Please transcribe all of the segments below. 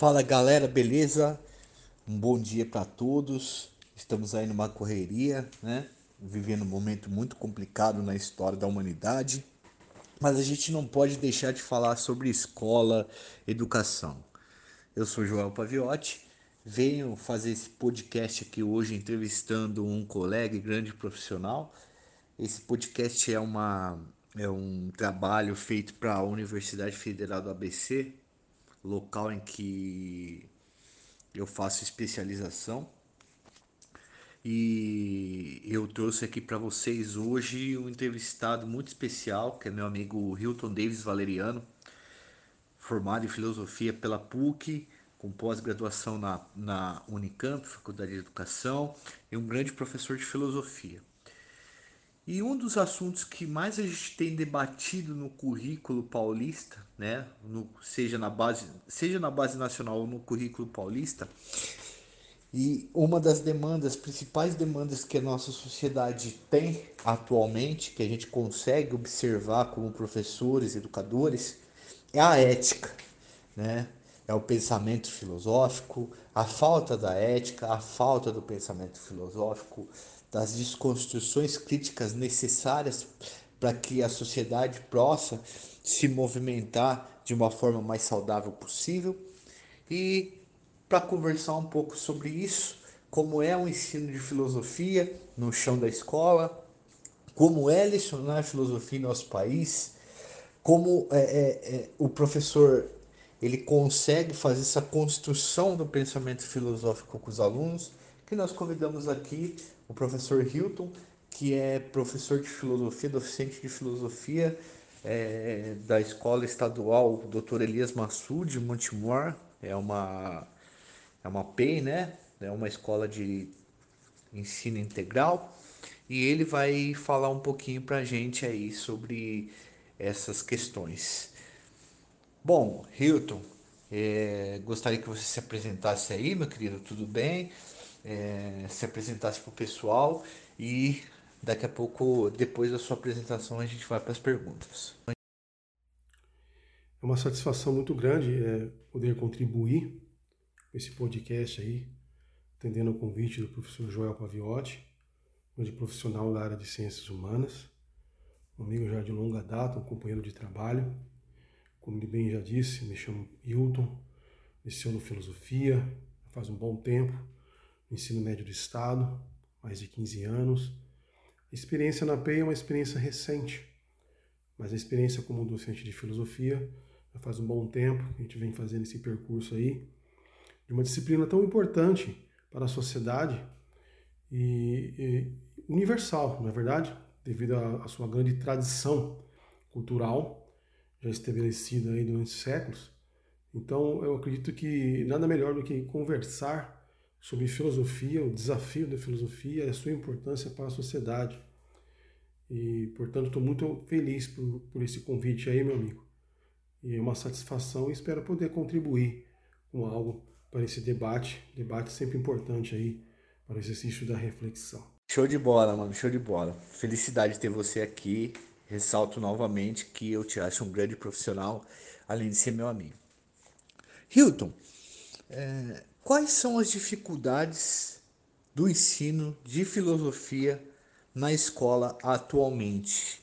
Fala galera, beleza? Um bom dia para todos. Estamos aí numa correria, né? Vivendo um momento muito complicado na história da humanidade, mas a gente não pode deixar de falar sobre escola, educação. Eu sou Joel Paviotti, venho fazer esse podcast aqui hoje entrevistando um colega e grande profissional. Esse podcast é uma é um trabalho feito para a Universidade Federal do ABC, local em que eu faço especialização. E eu trouxe aqui para vocês hoje um entrevistado muito especial, que é meu amigo Hilton Davis Valeriano, formado em filosofia pela PUC, com pós-graduação na, na Unicamp, Faculdade de Educação, e um grande professor de filosofia. E um dos assuntos que mais a gente tem debatido no currículo paulista, né, no, seja, na base, seja na base nacional ou no currículo paulista, e uma das demandas, principais demandas que a nossa sociedade tem atualmente, que a gente consegue observar como professores, educadores, é a ética, né? É o pensamento filosófico, a falta da ética, a falta do pensamento filosófico, das desconstruções críticas necessárias para que a sociedade possa se movimentar de uma forma mais saudável possível. E para conversar um pouco sobre isso, como é o ensino de filosofia no chão da escola, como é lecionar filosofia em nosso país, como é, é, é, o professor ele consegue fazer essa construção do pensamento filosófico com os alunos, que nós convidamos aqui o professor Hilton, que é professor de filosofia, docente de filosofia é, da Escola Estadual Dr. Elias Massoud, de Montemor. É uma, é uma PEI, né? É uma escola de ensino integral. E ele vai falar um pouquinho para a gente aí sobre essas questões. Bom, Hilton, é, gostaria que você se apresentasse aí, meu querido, tudo bem? É, se apresentasse para o pessoal e daqui a pouco, depois da sua apresentação, a gente vai para as perguntas. É uma satisfação muito grande é, poder contribuir com esse podcast aí, atendendo o convite do professor Joel Paviotti, grande profissional da área de ciências humanas, um amigo já de longa data, um companheiro de trabalho. Como ele bem já disse, me chamo Hilton, leciono filosofia faz um bom tempo ensino médio do Estado, mais de 15 anos. A experiência na PEI é uma experiência recente, mas a experiência como docente de filosofia já faz um bom tempo que a gente vem fazendo esse percurso aí, de uma disciplina tão importante para a sociedade e, e universal, não é verdade? Devido à sua grande tradição cultural, já estabelecida aí durante séculos. Então, eu acredito que nada melhor do que conversar sobre filosofia, o desafio da filosofia e a sua importância para a sociedade. E, portanto, estou muito feliz por, por esse convite aí, meu amigo. E é uma satisfação e espero poder contribuir com algo para esse debate, debate sempre importante aí para o exercício da reflexão. Show de bola, mano, show de bola. Felicidade ter você aqui. Ressalto novamente que eu te acho um grande profissional, além de ser meu amigo. Hilton, é, Quais são as dificuldades do ensino de filosofia na escola atualmente?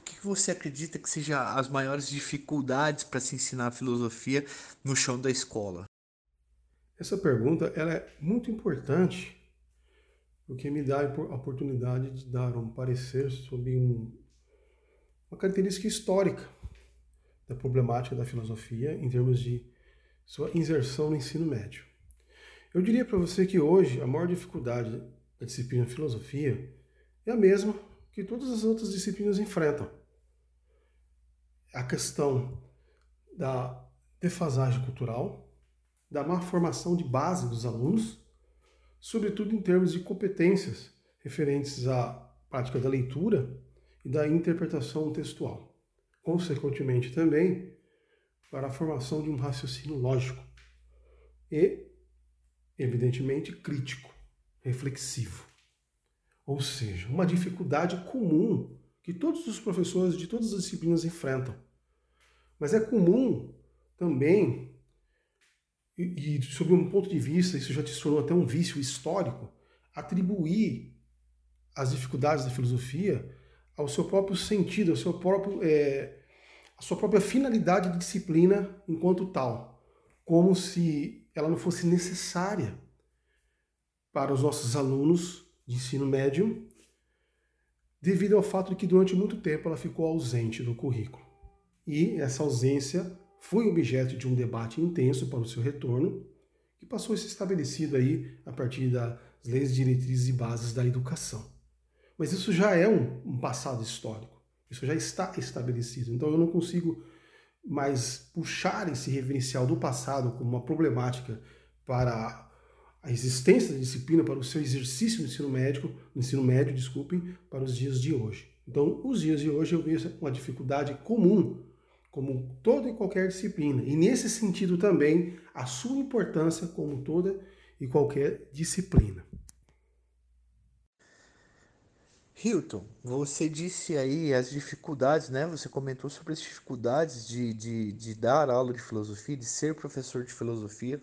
O que você acredita que seja as maiores dificuldades para se ensinar filosofia no chão da escola? Essa pergunta ela é muito importante porque me dá a oportunidade de dar um parecer sobre um, uma característica histórica da problemática da filosofia em termos de sua inserção no ensino médio. Eu diria para você que hoje a maior dificuldade da disciplina filosofia é a mesma que todas as outras disciplinas enfrentam. A questão da defasagem cultural, da má formação de base dos alunos, sobretudo em termos de competências referentes à prática da leitura e da interpretação textual. Consequentemente, também para a formação de um raciocínio lógico e evidentemente crítico, reflexivo. Ou seja, uma dificuldade comum que todos os professores de todas as disciplinas enfrentam. Mas é comum também e, e sob um ponto de vista, isso já te tornou até um vício histórico, atribuir as dificuldades da filosofia ao seu próprio sentido, ao seu próprio, é, a sua própria finalidade de disciplina enquanto tal, como se ela não fosse necessária para os nossos alunos de ensino médio, devido ao fato de que durante muito tempo ela ficou ausente do currículo. E essa ausência foi objeto de um debate intenso para o seu retorno, que passou a ser estabelecido aí a partir das leis diretrizes e bases da educação. Mas isso já é um, passado histórico, isso já está estabelecido. Então eu não consigo mais puxar esse referencial do passado como uma problemática para a existência da disciplina, para o seu exercício no ensino médico, no ensino médio, desculpem, para os dias de hoje. Então, os dias de hoje eu vejo uma dificuldade comum como toda e qualquer disciplina. E nesse sentido também, a sua importância como toda e qualquer disciplina. Hilton, você disse aí as dificuldades, né? Você comentou sobre as dificuldades de, de, de dar aula de filosofia, de ser professor de filosofia.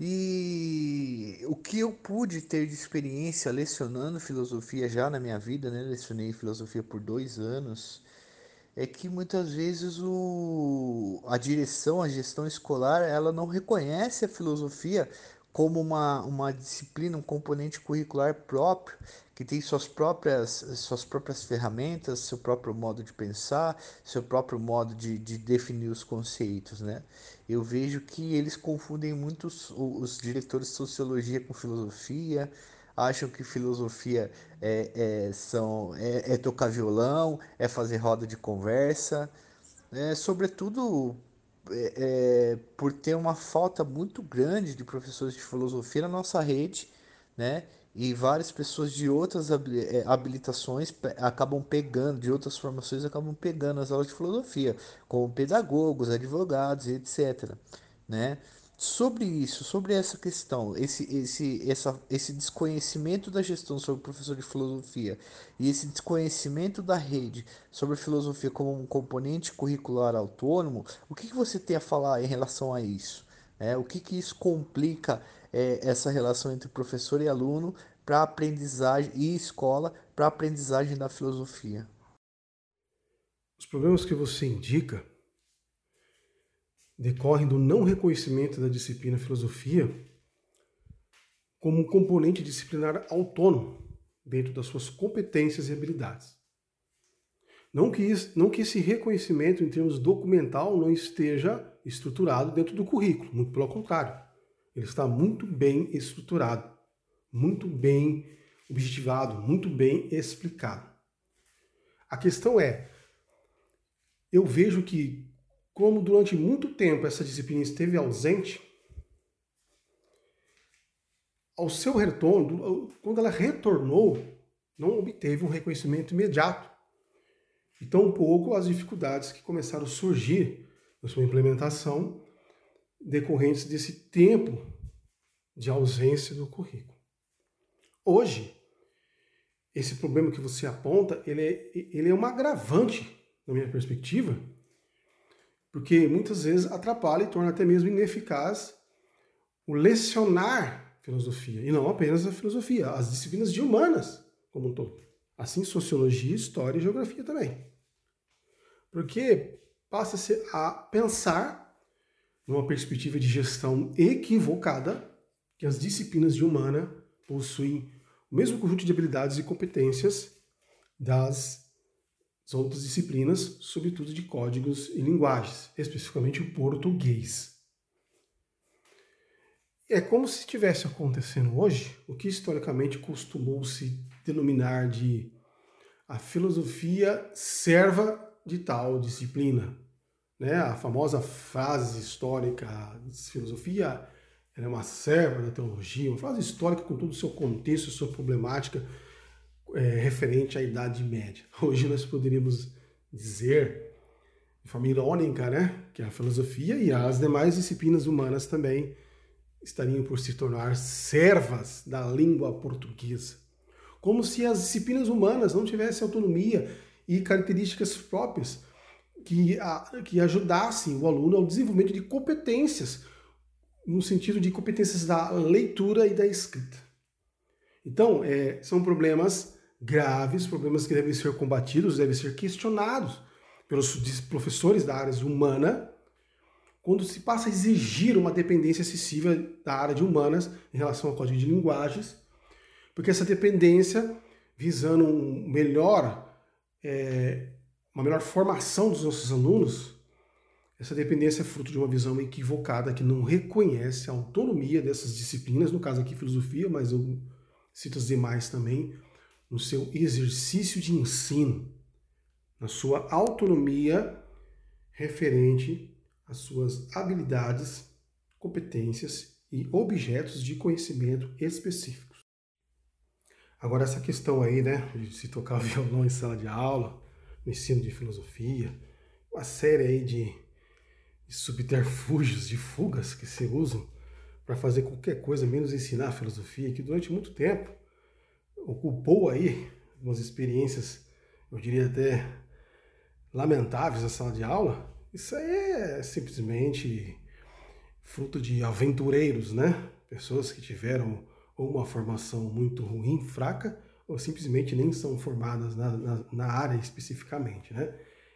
E o que eu pude ter de experiência lecionando filosofia já na minha vida, né? Lecionei filosofia por dois anos é que muitas vezes o, a direção, a gestão escolar, ela não reconhece a filosofia como uma, uma disciplina, um componente curricular próprio, que tem suas próprias, suas próprias ferramentas, seu próprio modo de pensar, seu próprio modo de, de definir os conceitos. Né? Eu vejo que eles confundem muito os, os diretores de sociologia com filosofia, acham que filosofia é, é, são, é, é tocar violão, é fazer roda de conversa, é, sobretudo é, por ter uma falta muito grande de professores de filosofia na nossa rede, né? E várias pessoas de outras é, habilitações acabam pegando, de outras formações acabam pegando as aulas de filosofia, como pedagogos, advogados, etc. Né? Sobre isso, sobre essa questão, esse, esse, essa, esse desconhecimento da gestão sobre o professor de filosofia e esse desconhecimento da rede sobre filosofia como um componente curricular autônomo, o que, que você tem a falar em relação a isso? É, o que, que isso complica é, essa relação entre professor e aluno para aprendizagem e escola para aprendizagem da filosofia? Os problemas que você indica decorrem do não reconhecimento da disciplina filosofia como um componente disciplinar autônomo dentro das suas competências e habilidades. Não que, isso, não que esse reconhecimento em termos documental não esteja estruturado dentro do currículo, muito pelo contrário. Ele está muito bem estruturado, muito bem objetivado, muito bem explicado. A questão é, eu vejo que como durante muito tempo essa disciplina esteve ausente, ao seu retorno, quando ela retornou, não obteve um reconhecimento imediato. E tampouco as dificuldades que começaram a surgir na sua implementação decorrentes desse tempo de ausência do currículo. Hoje, esse problema que você aponta, ele é, ele é um agravante, na minha perspectiva, porque muitas vezes atrapalha e torna até mesmo ineficaz o lecionar filosofia, e não apenas a filosofia, as disciplinas de humanas como um todo. Assim, sociologia, história e geografia também. Porque passa-se a pensar, numa perspectiva de gestão equivocada, que as disciplinas de humana possuem o mesmo conjunto de habilidades e competências das outras disciplinas, sobretudo de códigos e linguagens, especificamente o português. É como se estivesse acontecendo hoje o que historicamente costumou se denominar de a filosofia serva de tal disciplina. Né? A famosa frase histórica, filosofia é uma serva da teologia, uma frase histórica com todo o seu contexto, sua problemática, é, referente à Idade Média. Hoje nós poderíamos dizer, de forma irônica, né, que a filosofia e as demais disciplinas humanas também estariam por se tornar servas da língua portuguesa. Como se as disciplinas humanas não tivessem autonomia e características próprias que, a, que ajudassem o aluno ao desenvolvimento de competências no sentido de competências da leitura e da escrita. Então, é, são problemas graves, problemas que devem ser combatidos, devem ser questionados pelos professores da área humana, quando se passa a exigir uma dependência excessiva da área de humanas em relação ao código de linguagens, porque essa dependência, visando um melhor, é, uma melhor formação dos nossos alunos, essa dependência é fruto de uma visão equivocada que não reconhece a autonomia dessas disciplinas, no caso aqui filosofia, mas eu cito as demais também, no seu exercício de ensino, na sua autonomia referente às suas habilidades, competências e objetos de conhecimento específicos. Agora essa questão aí, né, de se tocar violão em sala de aula, no ensino de filosofia, uma série aí de de subterfúgios, de fugas que se usam para fazer qualquer coisa menos ensinar filosofia, que durante muito tempo ocupou aí algumas experiências, eu diria até lamentáveis na sala de aula. Isso aí é simplesmente fruto de aventureiros, né? Pessoas que tiveram ou uma formação muito ruim, fraca, ou simplesmente nem são formadas na, na, na área especificamente, né?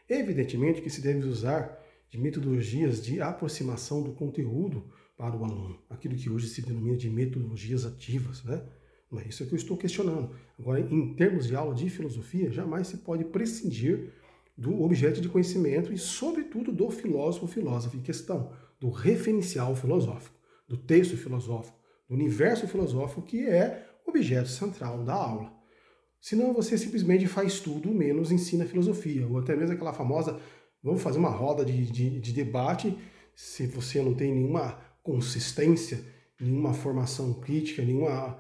Evidentemente que se deve usar de metodologias de aproximação do conteúdo para o aluno, aquilo que hoje se denomina de metodologias ativas, né? Mas isso é que eu estou questionando. Agora, em termos de aula de filosofia, jamais se pode prescindir do objeto de conhecimento e, sobretudo, do filósofo filósofo em questão, do referencial filosófico, do texto filosófico, do universo filosófico que é objeto central da aula. Senão você simplesmente faz tudo menos ensina filosofia, ou até mesmo aquela famosa Vamos fazer uma roda de, de, de debate. Se você não tem nenhuma consistência, nenhuma formação crítica, nenhuma,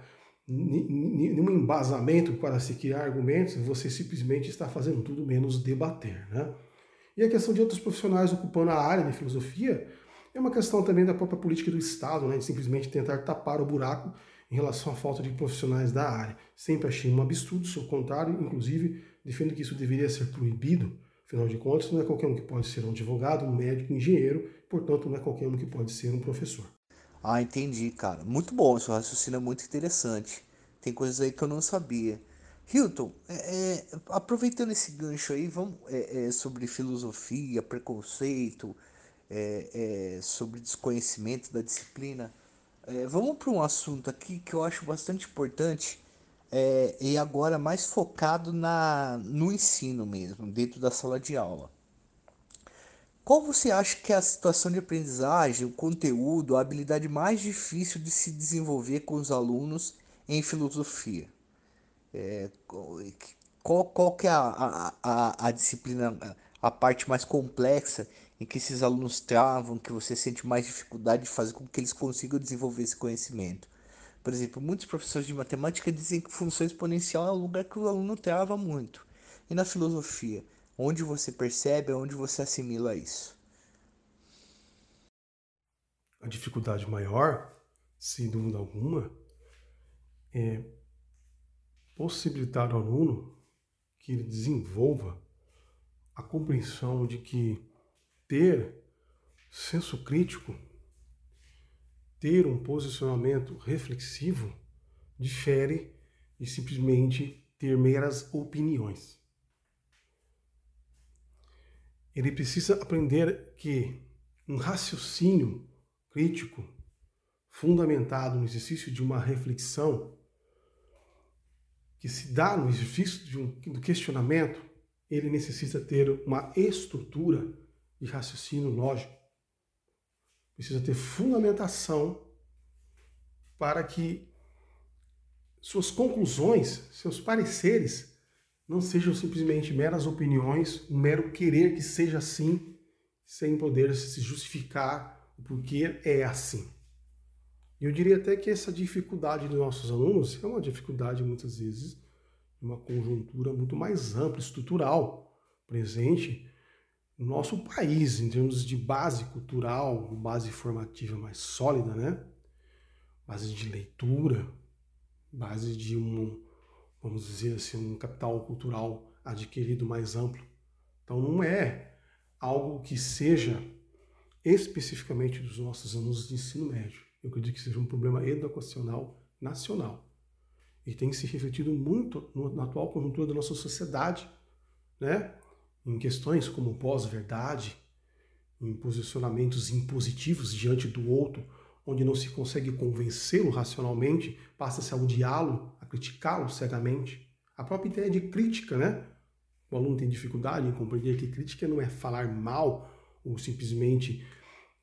nenhum embasamento para se criar argumentos, você simplesmente está fazendo tudo menos debater. Né? E a questão de outros profissionais ocupando a área de filosofia é uma questão também da própria política do Estado, né? de simplesmente tentar tapar o buraco em relação à falta de profissionais da área. Sempre achei um absurdo, sou contrário, inclusive defendo que isso deveria ser proibido Afinal de contas, não é qualquer um que pode ser um advogado, um médico, um engenheiro, portanto, não é qualquer um que pode ser um professor. Ah, entendi, cara. Muito bom, seu raciocínio é muito interessante. Tem coisas aí que eu não sabia. Hilton, é, é, aproveitando esse gancho aí, vamos é, é sobre filosofia, preconceito, é, é, sobre desconhecimento da disciplina. Vamos para um assunto aqui que eu acho bastante importante é, e agora mais focado na, no ensino mesmo, dentro da sala de aula. Qual você acha que é a situação de aprendizagem, o conteúdo, a habilidade mais difícil de se desenvolver com os alunos em filosofia? É, qual, qual que é a, a, a, disciplina, a parte mais complexa em que esses alunos travam, que você sente mais dificuldade de fazer com que eles consigam desenvolver esse conhecimento? Por exemplo, muitos professores de matemática dizem que função exponencial é um lugar que o aluno trava muito. E na filosofia, onde você percebe, onde você assimila isso? A dificuldade maior, sem dúvida alguma, é possibilitar ao aluno que ele desenvolva a compreensão de que ter senso crítico ter um posicionamento reflexivo difere de simplesmente ter meras opiniões. Ele precisa aprender que um raciocínio crítico, fundamentado no exercício de uma reflexão, que se dá no exercício de um, do questionamento, ele necessita ter uma estrutura de raciocínio lógico precisa ter fundamentação para que suas conclusões, seus pareceres, não sejam simplesmente meras opiniões, um mero querer que seja assim, sem poder se justificar o porquê é assim. Eu diria até que essa dificuldade dos nossos alunos é uma dificuldade, muitas vezes, uma conjuntura muito mais ampla, estrutural, presente nosso país, em termos de base cultural, base formativa mais sólida, né? Base de leitura, base de um, vamos dizer assim, um capital cultural adquirido mais amplo. Então não é algo que seja especificamente dos nossos alunos de ensino médio. Eu acredito que seja um problema educacional nacional. E tem se refletido muito na atual conjuntura da nossa sociedade, né? Em questões como pós-verdade, em posicionamentos impositivos diante do outro, onde não se consegue convencê-lo racionalmente, passa-se ao diálogo, a criticá-lo cegamente. A própria ideia de crítica, né? O aluno tem dificuldade em compreender que crítica não é falar mal ou simplesmente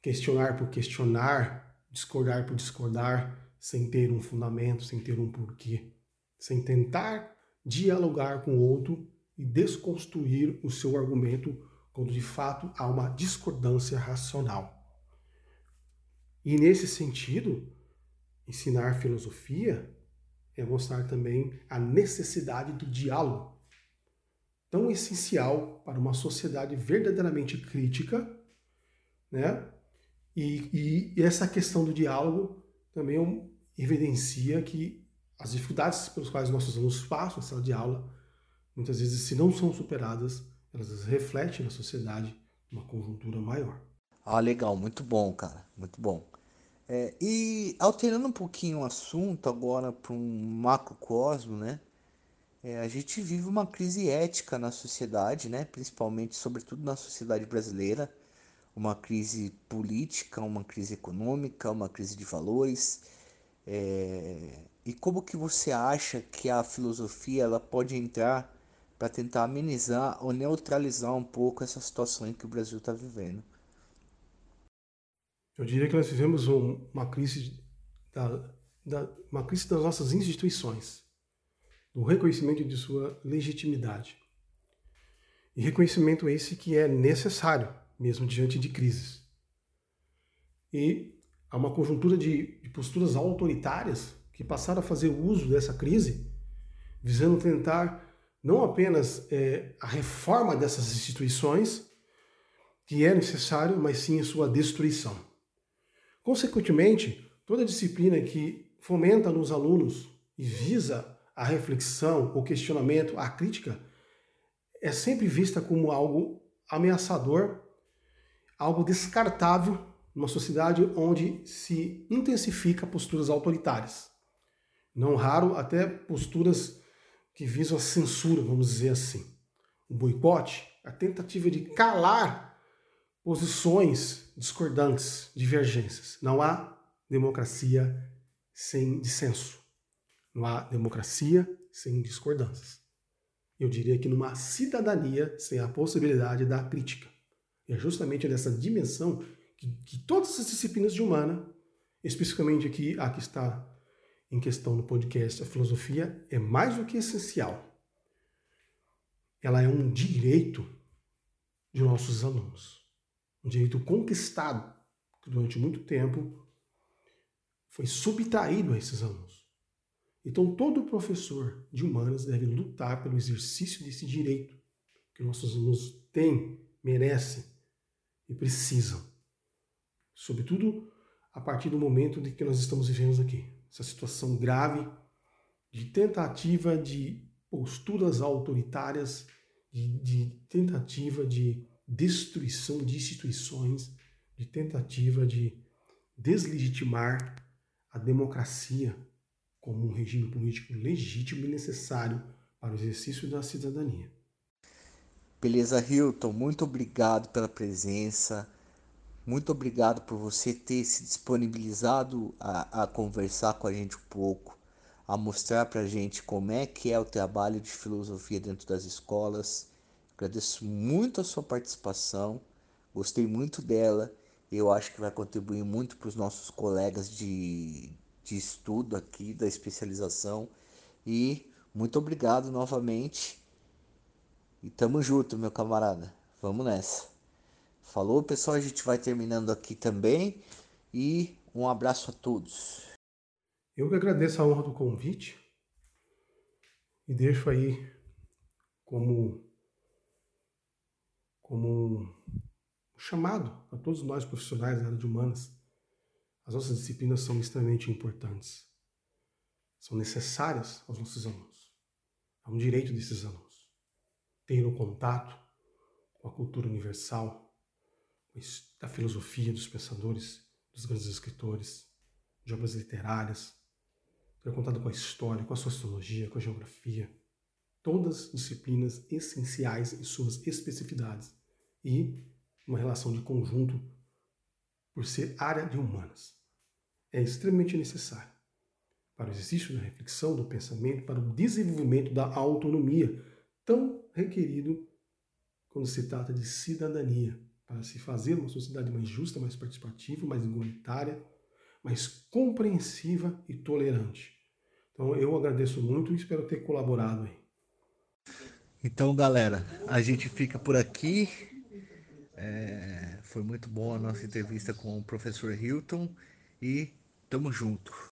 questionar por questionar, discordar por discordar, sem ter um fundamento, sem ter um porquê, sem tentar dialogar com o outro e desconstruir o seu argumento quando de fato há uma discordância racional. E nesse sentido, ensinar filosofia é mostrar também a necessidade do diálogo, tão essencial para uma sociedade verdadeiramente crítica, né? E, e essa questão do diálogo também evidencia que as dificuldades pelas quais nossos alunos passam essa de aula, muitas vezes, se não são superadas, elas refletem na sociedade uma conjuntura maior. Ah, legal, muito bom, cara, muito bom. É, e alterando um pouquinho o assunto agora para um macrocosmo, né? É, a gente vive uma crise ética na sociedade, né? Principalmente, sobretudo na sociedade brasileira, uma crise política, uma crise econômica, uma crise de valores. É, e como que você acha que a filosofia ela pode entrar para tentar amenizar ou neutralizar um pouco essa situação em que o Brasil está vivendo? Eu diria que nós vivemos um, uma crise da, da, uma crise das nossas instituições, do reconhecimento de sua legitimidade. E reconhecimento esse que é necessário, mesmo diante de crises. E há uma conjuntura de, de posturas autoritárias que passaram a fazer uso dessa crise, visando tentar não apenas é, a reforma dessas instituições, que é necessário, mas sim a sua destruição. Consequentemente, toda disciplina que fomenta nos alunos e visa a reflexão, o questionamento, a crítica, é sempre vista como algo ameaçador, algo descartável numa sociedade onde se intensifica posturas autoritárias. Não raro até posturas que visam a censura, vamos dizer assim. O boicote, a tentativa de calar posições discordantes, divergências. Não há democracia sem dissenso. Não há democracia sem discordâncias. Eu diria que numa cidadania sem a possibilidade da crítica. E é justamente nessa dimensão que, que todas as disciplinas de humana, especificamente aqui a que está em questão no podcast, a filosofia, é mais do que essencial. Ela é um direito de nossos alunos um direito conquistado que durante muito tempo foi subtraído a esses alunos. Então todo professor de humanas deve lutar pelo exercício desse direito que nossos alunos têm, merecem e precisam. Sobretudo a partir do momento de que nós estamos vivendo aqui, essa situação grave de tentativa de posturas autoritárias, de, de tentativa de destruição de instituições, de tentativa de deslegitimar a democracia como um regime político legítimo e necessário para o exercício da cidadania. Beleza, Hilton, muito obrigado pela presença. Muito obrigado por você ter se disponibilizado a, a conversar com a gente um pouco, a mostrar para a gente como é que é o trabalho de filosofia dentro das escolas Agradeço muito a sua participação, gostei muito dela. Eu acho que vai contribuir muito para os nossos colegas de, de estudo aqui, da especialização. E muito obrigado novamente. E tamo junto, meu camarada. Vamos nessa. Falou, pessoal. A gente vai terminando aqui também. E um abraço a todos. Eu que agradeço a honra do convite e deixo aí como como um chamado a todos nós profissionais da área de humanas. As nossas disciplinas são extremamente importantes. São necessárias aos nossos alunos. É um direito desses alunos ter o um contato com a cultura universal, da filosofia dos pensadores, dos grandes escritores, de obras literárias. Ter contato com a história, com a sociologia, com a geografia. Todas disciplinas essenciais em suas especificidades. E uma relação de conjunto por ser área de humanas. É extremamente necessário para o exercício da reflexão, do pensamento, para o desenvolvimento da autonomia, tão requerido quando se trata de cidadania, para se fazer uma sociedade mais justa, mais participativa, mais igualitária, mais compreensiva e tolerante. Então eu agradeço muito e espero ter colaborado aí. Então, galera, a gente fica por aqui. É, foi muito boa a nossa entrevista com o professor Hilton e tamo junto.